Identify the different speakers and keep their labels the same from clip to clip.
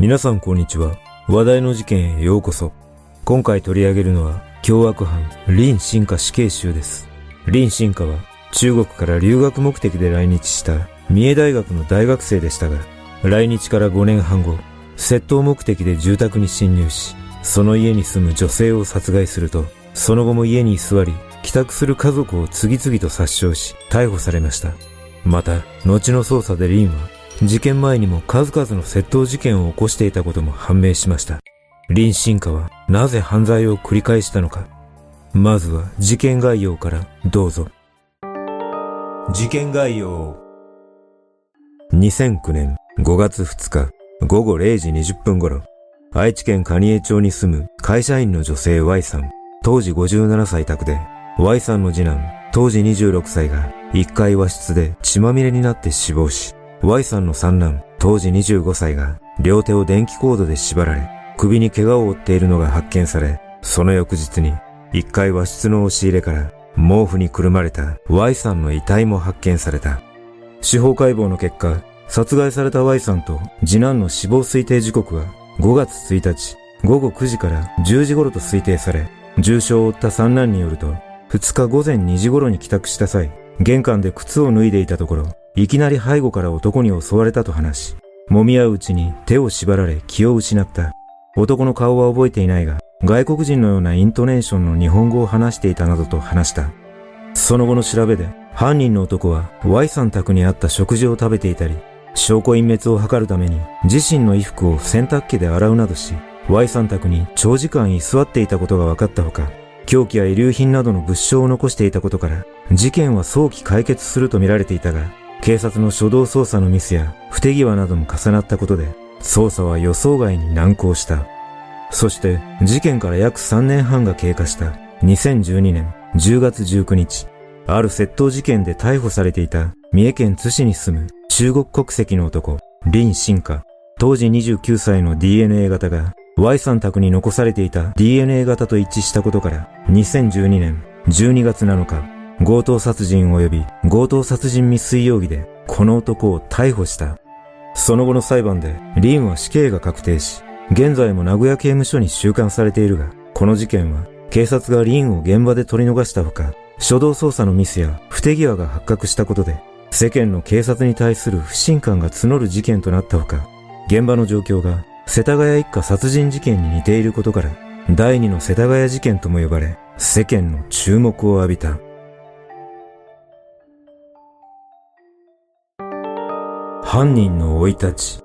Speaker 1: 皆さんこんにちは。話題の事件へようこそ。今回取り上げるのは、凶悪犯、林進化死刑囚です。林進化は、中国から留学目的で来日した三重大学の大学生でしたが、来日から5年半後、窃盗目的で住宅に侵入し、その家に住む女性を殺害すると、その後も家に居座り、帰宅する家族を次々と殺傷し、逮捕されました。また、後の捜査でリンは、事件前にも数々の窃盗事件を起こしていたことも判明しました。林進化はなぜ犯罪を繰り返したのか。まずは事件概要からどうぞ。事件概要。2009年5月2日午後0時20分頃、愛知県蟹江町に住む会社員の女性 Y さん、当時57歳宅で、Y さんの次男、当時26歳が1階和室で血まみれになって死亡し、Y さんの三男、当時25歳が、両手を電気コードで縛られ、首に怪我を負っているのが発見され、その翌日に、一階和室の押し入れから、毛布にくるまれた Y さんの遺体も発見された。司法解剖の結果、殺害された Y さんと次男の死亡推定時刻は5月1日午後9時から10時頃と推定され、重傷を負った三男によると、2日午前2時頃に帰宅した際、玄関で靴を脱いでいたところ、いきなり背後から男に襲われたと話し、揉み合ううちに手を縛られ気を失った。男の顔は覚えていないが、外国人のようなイントネーションの日本語を話していたなどと話した。その後の調べで、犯人の男は Y さん宅にあった食事を食べていたり、証拠隠滅を図るために自身の衣服を洗濯機で洗うなどし、Y さん宅に長時間居座っていたことが分かったほか、凶器や遺留品などの物証を残していたことから、事件は早期解決すると見られていたが、警察の初動捜査のミスや不手際なども重なったことで、捜査は予想外に難航した。そして、事件から約3年半が経過した2012年10月19日、ある窃盗事件で逮捕されていた三重県津市に住む中国国籍の男、林進化。当時29歳の DNA 型が Y さん宅に残されていた DNA 型と一致したことから2012年12月7日、強盗殺人及び強盗殺人未遂容疑でこの男を逮捕した。その後の裁判でリンは死刑が確定し、現在も名古屋刑務所に収監されているが、この事件は警察がリンを現場で取り逃したほか、初動捜査のミスや不手際が発覚したことで、世間の警察に対する不信感が募る事件となったほか、現場の状況が世田谷一家殺人事件に似ていることから、第二の世田谷事件とも呼ばれ、世間の注目を浴びた。犯人の生い立ち。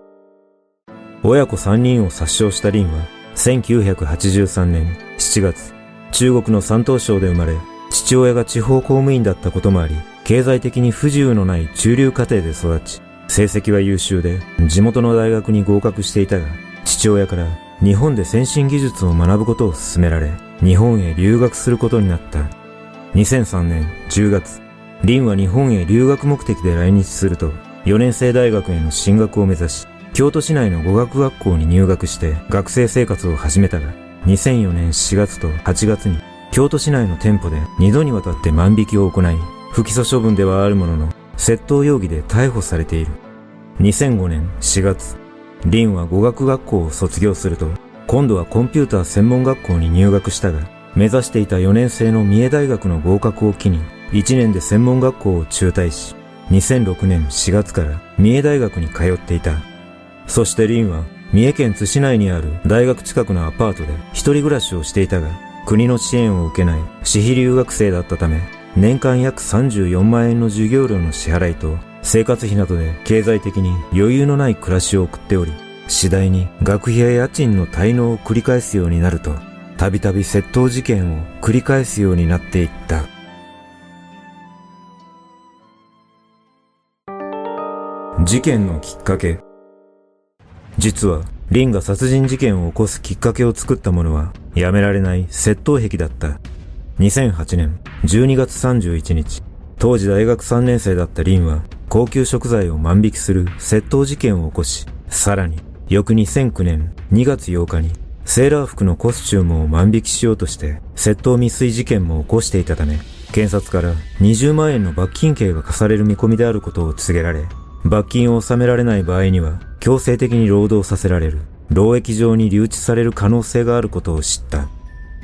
Speaker 1: 親子3人を殺傷した林は、1983年7月、中国の山東省で生まれ、父親が地方公務員だったこともあり、経済的に不自由のない中流家庭で育ち、成績は優秀で、地元の大学に合格していたが、父親から日本で先進技術を学ぶことを勧められ、日本へ留学することになった。2003年10月、林は日本へ留学目的で来日すると、4年生大学への進学を目指し、京都市内の語学学校に入学して学生生活を始めたが、2004年4月と8月に京都市内の店舗で2度にわたって万引きを行い、不起訴処分ではあるものの、窃盗容疑で逮捕されている。2005年4月、リンは語学学校を卒業すると、今度はコンピューター専門学校に入学したが、目指していた4年生の三重大学の合格を機に、1年で専門学校を中退し、2006年4月から三重大学に通っていた。そしてリンは三重県津市内にある大学近くのアパートで一人暮らしをしていたが、国の支援を受けない私費留学生だったため、年間約34万円の授業料の支払いと生活費などで経済的に余裕のない暮らしを送っており、次第に学費や家賃の滞納を繰り返すようになると、たびたび窃盗事件を繰り返すようになっていった。事件のきっかけ。実は、リンが殺人事件を起こすきっかけを作ったものは、やめられない窃盗癖だった。2008年12月31日、当時大学3年生だったリンは、高級食材を万引きする窃盗事件を起こし、さらに、翌2009年2月8日に、セーラー服のコスチュームを万引きしようとして、窃盗未遂事件も起こしていたため、検察から20万円の罰金刑が課される見込みであることを告げられ、罰金を納められない場合には、強制的に労働させられる、労役上に留置される可能性があることを知った。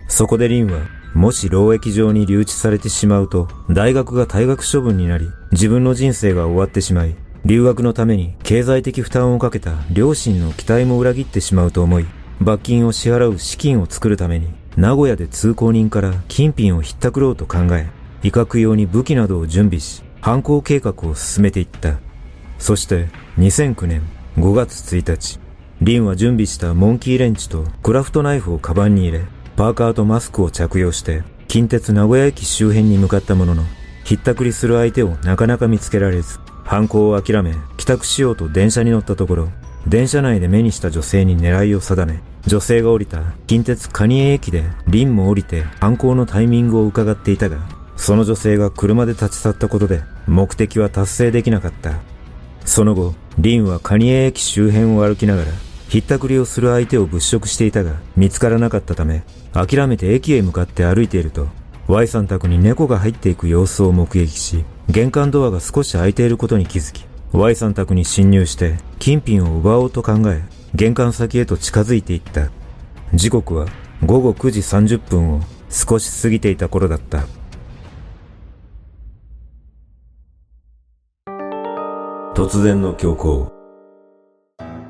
Speaker 1: そこでリンは、もし労役上に留置されてしまうと、大学が退学処分になり、自分の人生が終わってしまい、留学のために経済的負担をかけた両親の期待も裏切ってしまうと思い、罰金を支払う資金を作るために、名古屋で通行人から金品をひったくろうと考え、威嚇用に武器などを準備し、犯行計画を進めていった。そして2009年5月1日、リンは準備したモンキーレンチとクラフトナイフをカバンに入れ、パーカーとマスクを着用して、近鉄名古屋駅周辺に向かったものの、ひったくりする相手をなかなか見つけられず、犯行を諦め、帰宅しようと電車に乗ったところ、電車内で目にした女性に狙いを定め、女性が降りた近鉄蟹江駅でリンも降りて犯行のタイミングを伺っていたが、その女性が車で立ち去ったことで目的は達成できなかった。その後、リンは蟹江駅周辺を歩きながら、ひったくりをする相手を物色していたが、見つからなかったため、諦めて駅へ向かって歩いていると、Y さん宅に猫が入っていく様子を目撃し、玄関ドアが少し開いていることに気づき、Y さん宅に侵入して、金品を奪おうと考え、玄関先へと近づいていった。時刻は午後9時30分を少し過ぎていた頃だった。突然の強行。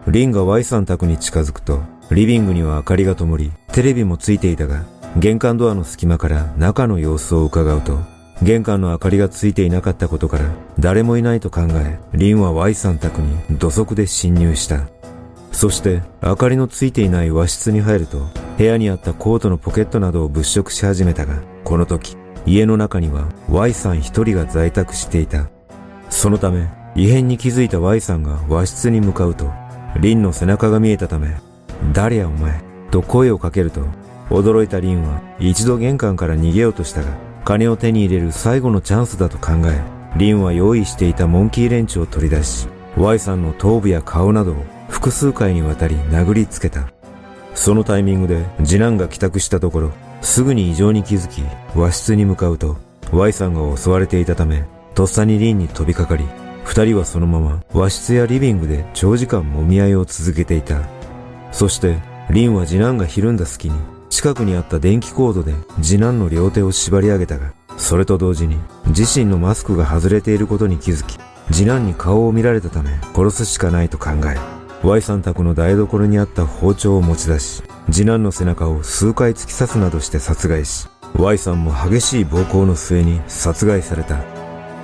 Speaker 1: リンが Y さん宅に近づくと、リビングには明かりが灯り、テレビもついていたが、玄関ドアの隙間から中の様子を伺うと、玄関の明かりがついていなかったことから、誰もいないと考え、リンは Y さん宅に土足で侵入した。そして、明かりのついていない和室に入ると、部屋にあったコートのポケットなどを物色し始めたが、この時、家の中には Y さん一人が在宅していた。そのため、異変に気づいた Y さんが和室に向かうと、リンの背中が見えたため、誰やお前、と声をかけると、驚いたリンは一度玄関から逃げようとしたが、金を手に入れる最後のチャンスだと考え、リンは用意していたモンキーレンチを取り出し、Y さんの頭部や顔などを複数回にわたり殴りつけた。そのタイミングで次男が帰宅したところ、すぐに異常に気づき、和室に向かうと、Y さんが襲われていたため、とっさにリンに飛びかかり、二人はそのまま和室やリビングで長時間揉み合いを続けていた。そして、リンは次男がひるんだ隙に、近くにあった電気コードで次男の両手を縛り上げたが、それと同時に自身のマスクが外れていることに気づき、次男に顔を見られたため殺すしかないと考え、Y さん宅の台所にあった包丁を持ち出し、次男の背中を数回突き刺すなどして殺害し、Y さんも激しい暴行の末に殺害された。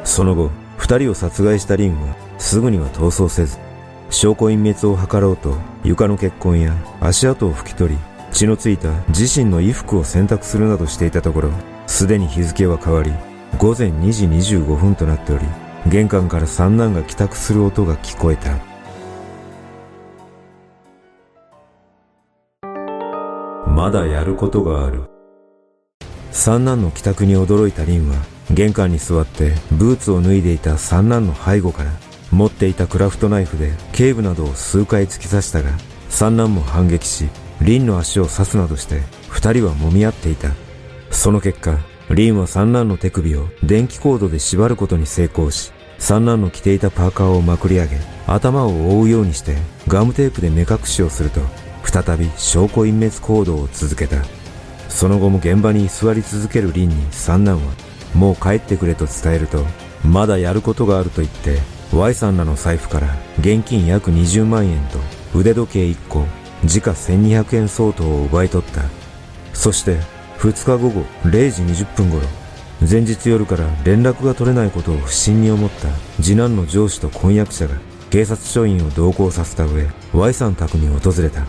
Speaker 1: その後、二人を殺害したリンはすぐには逃走せず、証拠隠滅を図ろうと床の血痕や足跡を拭き取り、血のついた自身の衣服を洗濯するなどしていたところ、すでに日付は変わり、午前2時25分となっており、玄関から三男が帰宅する音が聞こえた。まだやることがある。三男の帰宅に驚いたリンは、玄関に座ってブーツを脱いでいた三男の背後から持っていたクラフトナイフで頸部などを数回突き刺したが三男も反撃しリンの足を刺すなどして二人は揉み合っていた。その結果リンは三男の手首を電気コードで縛ることに成功し三男の着ていたパーカーをまくり上げ頭を覆うようにしてガムテープで目隠しをすると再び証拠隠滅行動を続けた。その後も現場に居座り続けるリンに三男はもう帰ってくれと伝えると、まだやることがあると言って、Y さんらの財布から現金約20万円と腕時計1個、時価1200円相当を奪い取った。そして、2日午後0時20分頃、前日夜から連絡が取れないことを不審に思った次男の上司と婚約者が警察署員を同行させた上、Y さん宅に訪れた。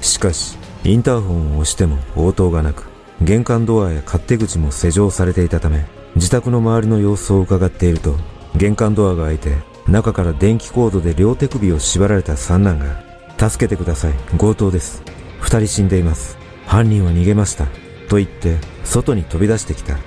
Speaker 1: しかし、インターホンを押しても応答がなく、玄関ドアや勝手口も施錠されていたため、自宅の周りの様子を伺っていると、玄関ドアが開いて、中から電気コードで両手首を縛られた三男が、助けてください、強盗です。二人死んでいます。犯人は逃げました。と言って、外に飛び出してきた。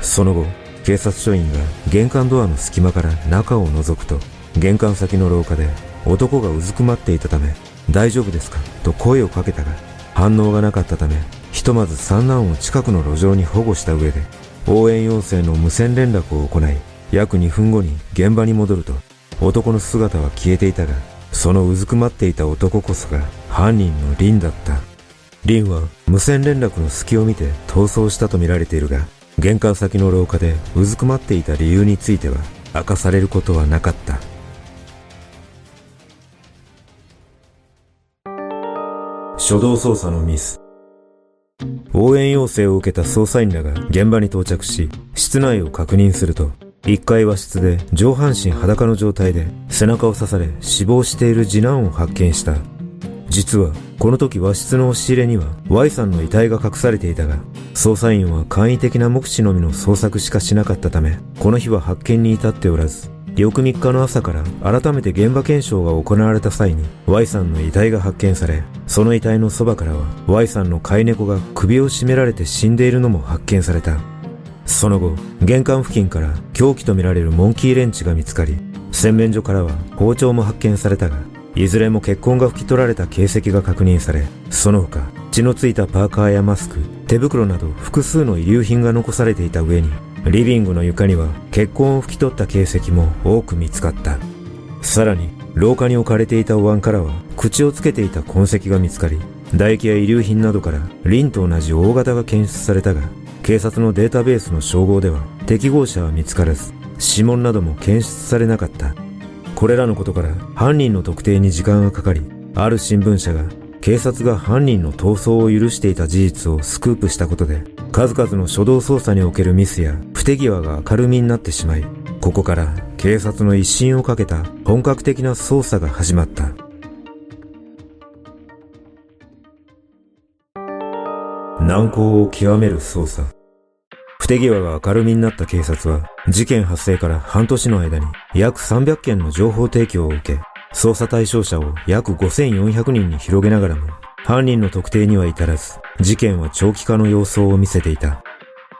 Speaker 1: その後、警察署員が玄関ドアの隙間から中を覗くと、玄関先の廊下で男がうずくまっていたため、大丈夫ですか？と声をかけたが、反応がなかったため、ひとまず三男を近くの路上に保護した上で、応援要請の無線連絡を行い、約2分後に現場に戻ると、男の姿は消えていたが、そのうずくまっていた男こそが犯人のリンだった。リンは無線連絡の隙を見て逃走したとみられているが、玄関先の廊下でうずくまっていた理由については明かされることはなかった。初動捜査のミス。応援要請を受けた捜査員らが現場に到着し、室内を確認すると、1階和室で上半身裸の状態で背中を刺され死亡している次男を発見した。実は、この時和室の押し入れには Y さんの遺体が隠されていたが、捜査員は簡易的な目視のみの捜索しかしなかったため、この日は発見に至っておらず、翌3日の朝から改めて現場検証が行われた際に Y さんの遺体が発見され、その遺体のそばからは Y さんの飼い猫が首を絞められて死んでいるのも発見された。その後、玄関付近から凶器とみられるモンキーレンチが見つかり、洗面所からは包丁も発見されたが、いずれも血痕が拭き取られた形跡が確認され、その他、血のついたパーカーやマスク、手袋など複数の遺留品が残されていた上に、リビングの床には血痕を拭き取った形跡も多く見つかった。さらに、廊下に置かれていたお椀からは、口をつけていた痕跡が見つかり、唾液や遺留品などからリンと同じ大型が検出されたが、警察のデータベースの照合では適合者は見つからず、指紋なども検出されなかった。これらのことから犯人の特定に時間がかかり、ある新聞社が警察が犯人の逃走を許していた事実をスクープしたことで、数々の初動捜査におけるミスや不手際が明るみになってしまい、ここから警察の一新をかけた本格的な捜査が始まった。難航を極める捜査。不手際が明るみになった警察は、事件発生から半年の間に約300件の情報提供を受け、捜査対象者を約5400人に広げながらも、犯人の特定には至らず、事件は長期化の様相を見せていた。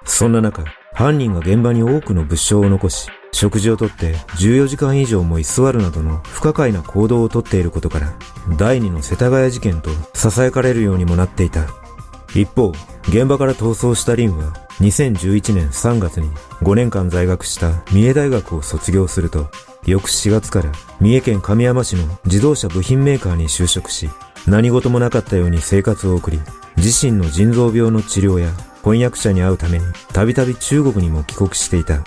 Speaker 1: そんな中、犯人が現場に多くの物証を残し、食事をとって14時間以上も居座るなどの不可解な行動をとっていることから、第二の世田谷事件と囁かれるようにもなっていた。一方、現場から逃走したリンは、2011年3月に5年間在学した三重大学を卒業すると、翌4月から三重県亀山市の自動車部品メーカーに就職し、何事もなかったように生活を送り、自身の腎臓病の治療や翻訳者に会うためにたびたび中国にも帰国していた。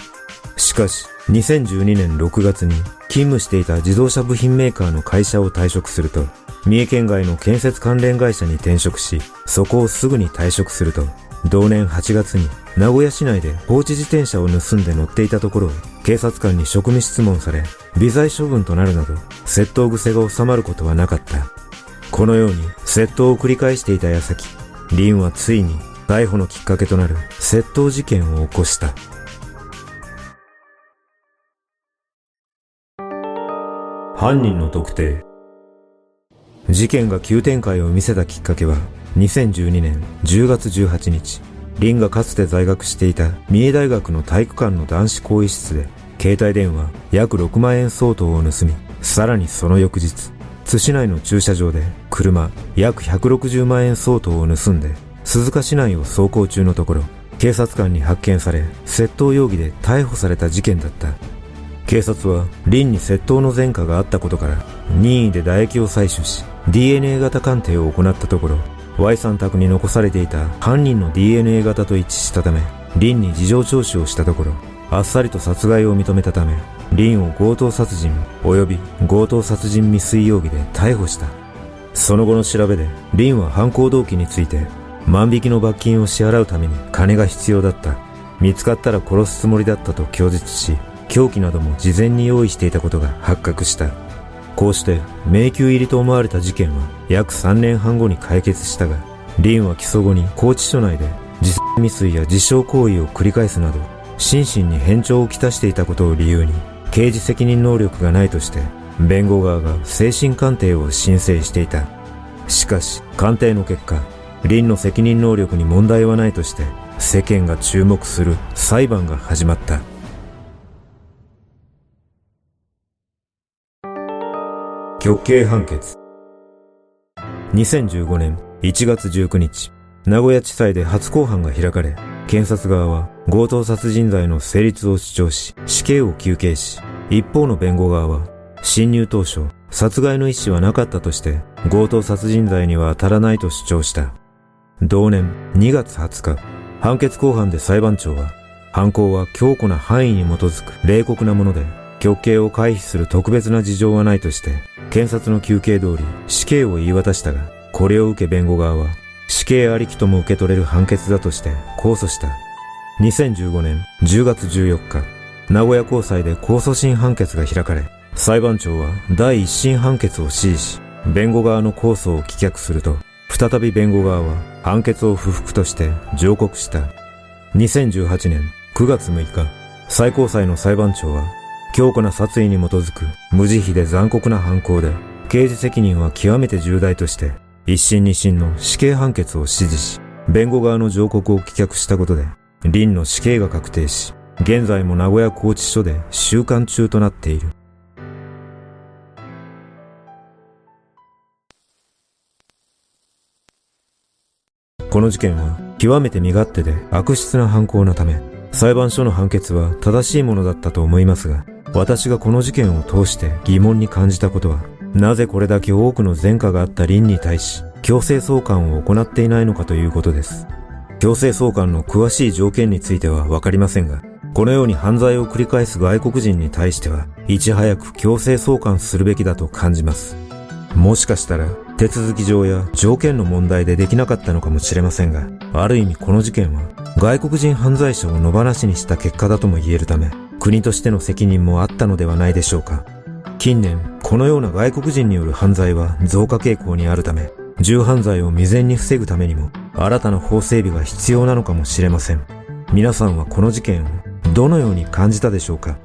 Speaker 1: しかし、2012年6月に勤務していた自動車部品メーカーの会社を退職すると、三重県外の建設関連会社に転職し、そこをすぐに退職すると、同年8月に名古屋市内で放置自転車を盗んで乗っていたところを警察官に職務質問され、微罪処分となるなど、窃盗癖が収まることはなかった。このように窃盗を繰り返していた矢先、リンはついに逮捕のきっかけとなる窃盗事件を起こした。犯人の特定事件が急展開を見せたきっかけは2012年10月18日リンがかつて在学していた三重大学の体育館の男子更衣室で携帯電話約6万円相当を盗みさらにその翌日津市内の駐車場で車約160万円相当を盗んで鈴鹿市内を走行中のところ警察官に発見され窃盗容疑で逮捕された事件だった。警察はリンに窃盗の前科があったことから任意で唾液を採取し DNA 型鑑定を行ったところ Y さん宅に残されていた犯人の DNA 型と一致したためリンに事情聴取をしたところあっさりと殺害を認めたためリンを強盗殺人及び強盗殺人未遂容疑で逮捕したその後の調べでリンは犯行動機について万引きの罰金を支払うために金が必要だった見つかったら殺すつもりだったと供述し凶器なども事前に用意していたことが発覚した。こうして迷宮入りと思われた事件は約3年半後に解決したが、リンは起訴後に拘置所内で自殺未遂や自傷行為を繰り返すなど、心身に変調をきたしていたことを理由に、刑事責任能力がないとして、弁護側が精神鑑定を申請していた。しかし、鑑定の結果、リンの責任能力に問題はないとして、世間が注目する裁判が始まった。極刑判決。2015年1月19日、名古屋地裁で初公判が開かれ、検察側は強盗殺人罪の成立を主張し、死刑を求刑し、一方の弁護側は、侵入当初、殺害の意思はなかったとして、強盗殺人罪には当たらないと主張した。同年2月20日、判決公判で裁判長は、犯行は強固な範囲に基づく冷酷なもので、極刑を回避する特別な事情はないとして、検察の求刑通り死刑を言い渡したが、これを受け弁護側は、死刑ありきとも受け取れる判決だとして控訴した。2015年10月14日、名古屋高裁で控訴審判決が開かれ、裁判長は第一審判決を支持し、弁護側の控訴を棄却すると、再び弁護側は判決を不服として上告した。2018年9月6日、最高裁の裁判長は、強固な殺意に基づく無慈悲で残酷な犯行で、刑事責任は極めて重大として、一審二審の死刑判決を支持し、弁護側の上告を棄却したことで、林の死刑が確定し、現在も名古屋拘置所で収監中となっている。この事件は極めて身勝手で悪質な犯行のため、裁判所の判決は正しいものだったと思いますが、私がこの事件を通して疑問に感じたことは、なぜこれだけ多くの前科があった林に対し、強制送還を行っていないのかということです。強制送還の詳しい条件についてはわかりませんが、このように犯罪を繰り返す外国人に対しては、いち早く強制送還するべきだと感じます。もしかしたら、手続き上や条件の問題でできなかったのかもしれませんが、ある意味この事件は外国人犯罪者を野放しにした結果だとも言えるため、国としての責任もあったのではないでしょうか。近年、このような外国人による犯罪は増加傾向にあるため、重犯罪を未然に防ぐためにも、新たな法整備が必要なのかもしれません。皆さんはこの事件をどのように感じたでしょうか？